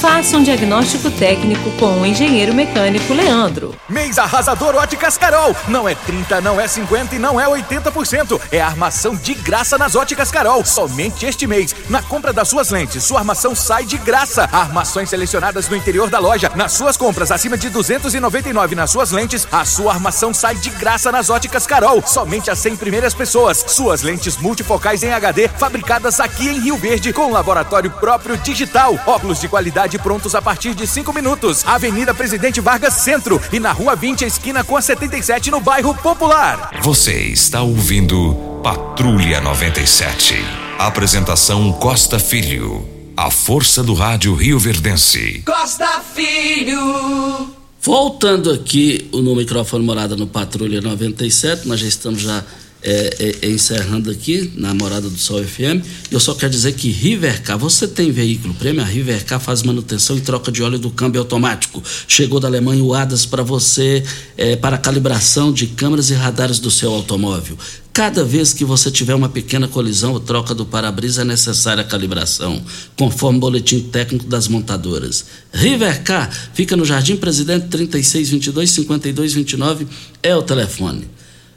Faça um diagnóstico técnico com o engenheiro mecânico Leandro. Mês arrasador Óticas Carol. Não é 30, não é 50 e não é 80%. É armação de graça nas Óticas Carol. Somente este mês. Na compra das suas lentes, sua armação sai de graça. Armações selecionadas no interior da loja. Nas suas compras acima de 299 nas suas lentes, a sua armação sai de graça nas Óticas Carol. Somente as 100 primeiras pessoas. Suas lentes multifocais em HD, fabricadas aqui em Rio Verde, com laboratório próprio digital. Óculos de qualidade prontos a partir de 5 minutos. Avenida Presidente Vargas Centro e na Rua 20, esquina com a 77, no bairro Popular. Você está ouvindo Patrulha 97. Apresentação Costa Filho. A força do rádio Rio Verdense. Costa Filho. Voltando aqui no microfone morada no Patrulha 97, nós já estamos já é, é, é, encerrando aqui na Morada do Sol FM. Eu só quero dizer que Rivercar, você tem veículo prêmio? A Rivercar faz manutenção e troca de óleo do câmbio automático. Chegou da Alemanha o ADAS para você, é, para calibração de câmeras e radares do seu automóvel. Cada vez que você tiver uma pequena colisão ou troca do para-brisa é necessária a calibração, conforme o boletim técnico das montadoras. Rivercar fica no Jardim Presidente 3622 5229 é o telefone.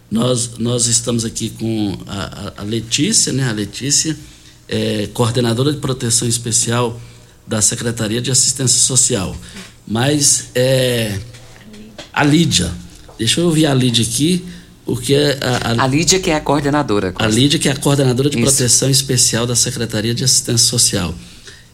Nós, nós estamos aqui com a, a Letícia, né? A Letícia, é, coordenadora de proteção especial da Secretaria de Assistência Social. Mas é, a Lídia, deixa eu ouvir a Lídia aqui, porque a, a, a Lídia que é a coordenadora. A Lídia que é a coordenadora de Isso. proteção especial da Secretaria de Assistência Social.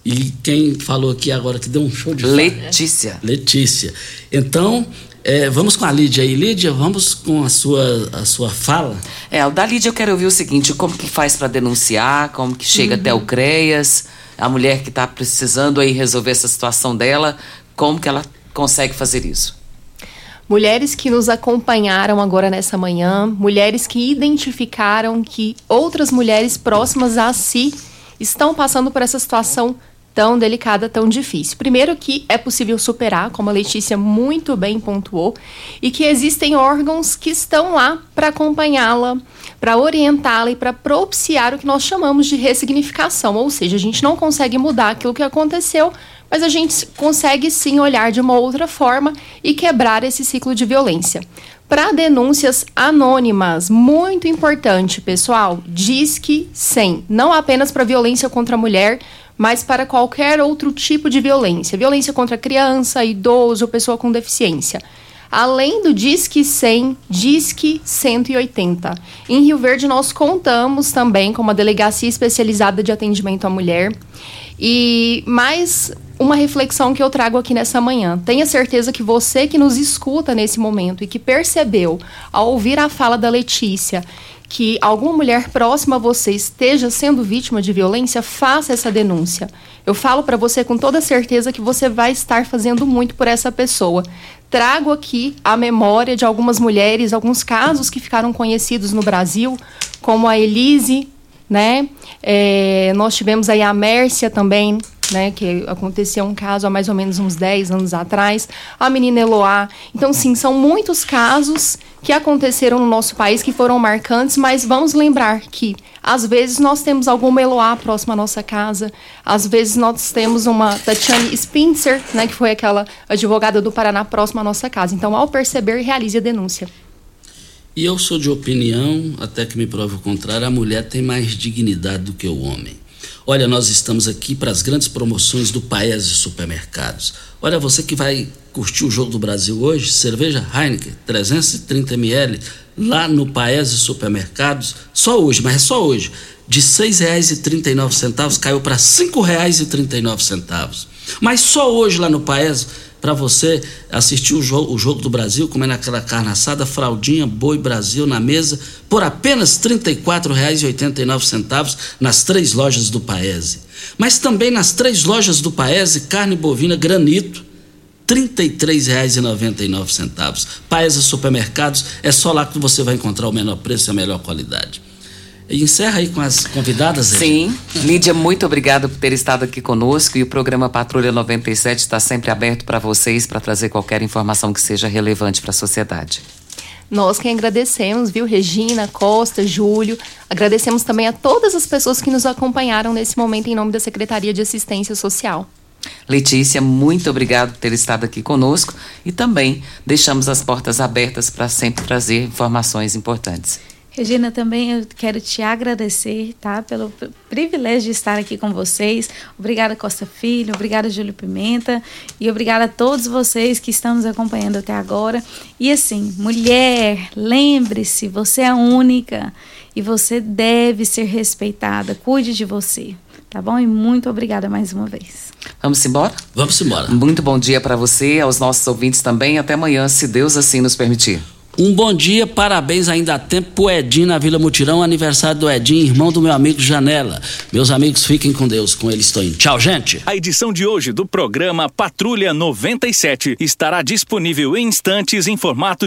E quem falou aqui agora que deu um show de Letícia. Letícia. Então, é, vamos com a Lídia aí. Lídia, vamos com a sua, a sua fala. É, o da Lídia eu quero ouvir o seguinte: como que faz para denunciar, como que chega uhum. até o CREAS, a mulher que está precisando aí resolver essa situação dela, como que ela consegue fazer isso? Mulheres que nos acompanharam agora nessa manhã, mulheres que identificaram que outras mulheres próximas a si estão passando por essa situação tão delicada, tão difícil. Primeiro que é possível superar, como a Letícia muito bem pontuou, e que existem órgãos que estão lá para acompanhá-la, para orientá-la e para propiciar o que nós chamamos de ressignificação, ou seja, a gente não consegue mudar aquilo que aconteceu, mas a gente consegue sim olhar de uma outra forma e quebrar esse ciclo de violência. Para denúncias anônimas, muito importante, pessoal, diz que 100, não apenas para violência contra a mulher, mas para qualquer outro tipo de violência, violência contra criança, idoso, pessoa com deficiência. Além do Disque 100, Disque 180. Em Rio Verde, nós contamos também com uma delegacia especializada de atendimento à mulher. E mais uma reflexão que eu trago aqui nessa manhã. Tenha certeza que você que nos escuta nesse momento e que percebeu, ao ouvir a fala da Letícia, que alguma mulher próxima a você esteja sendo vítima de violência, faça essa denúncia. Eu falo para você com toda certeza que você vai estar fazendo muito por essa pessoa. Trago aqui a memória de algumas mulheres, alguns casos que ficaram conhecidos no Brasil, como a Elise, né? É, nós tivemos aí a Mércia também, né, que aconteceu um caso há mais ou menos uns 10 anos atrás, a menina Eloá. Então, sim, são muitos casos que aconteceram no nosso país que foram marcantes, mas vamos lembrar que às vezes nós temos alguma Eloá próxima à nossa casa, às vezes nós temos uma Tatiane Spincer, né, que foi aquela advogada do Paraná próxima à nossa casa. Então, ao perceber, realize a denúncia. E eu sou de opinião, até que me prove o contrário, a mulher tem mais dignidade do que o homem. Olha, nós estamos aqui para as grandes promoções do Paese Supermercados. Olha, você que vai curtir o jogo do Brasil hoje, cerveja Heineken, 330 ml, lá no Paese Supermercados, só hoje, mas é só hoje, de R$ 6,39 caiu para R$ 5,39. Mas só hoje lá no Paese, para você assistir o jogo, o jogo do Brasil, comendo aquela carne assada, fraldinha, boi Brasil na mesa, por apenas R$ 34,89 nas três lojas do Paese. Mas também nas três lojas do Paese, carne bovina granito, R$ 33,99. Paesa Supermercados, é só lá que você vai encontrar o menor preço e a melhor qualidade. E encerra aí com as convidadas, Sim. Lídia, muito obrigada por ter estado aqui conosco e o programa Patrulha 97 está sempre aberto para vocês para trazer qualquer informação que seja relevante para a sociedade. Nós quem agradecemos, viu, Regina, Costa, Júlio. Agradecemos também a todas as pessoas que nos acompanharam nesse momento em nome da Secretaria de Assistência Social. Letícia, muito obrigado por ter estado aqui conosco e também deixamos as portas abertas para sempre trazer informações importantes. Regina, também eu quero te agradecer, tá? Pelo privilégio de estar aqui com vocês. Obrigada, Costa Filho, obrigada, Júlio Pimenta, e obrigada a todos vocês que estão nos acompanhando até agora. E assim, mulher, lembre-se, você é única e você deve ser respeitada. Cuide de você, tá bom? E muito obrigada mais uma vez. Vamos embora? Vamos embora. Muito bom dia para você, aos nossos ouvintes também. Até amanhã, se Deus assim nos permitir. Um bom dia, parabéns ainda há tempo pro Edinho na Vila Mutirão, aniversário do Edinho, irmão do meu amigo Janela. Meus amigos, fiquem com Deus, com ele estou indo. Tchau, gente. A edição de hoje do programa Patrulha 97 estará disponível em instantes em formato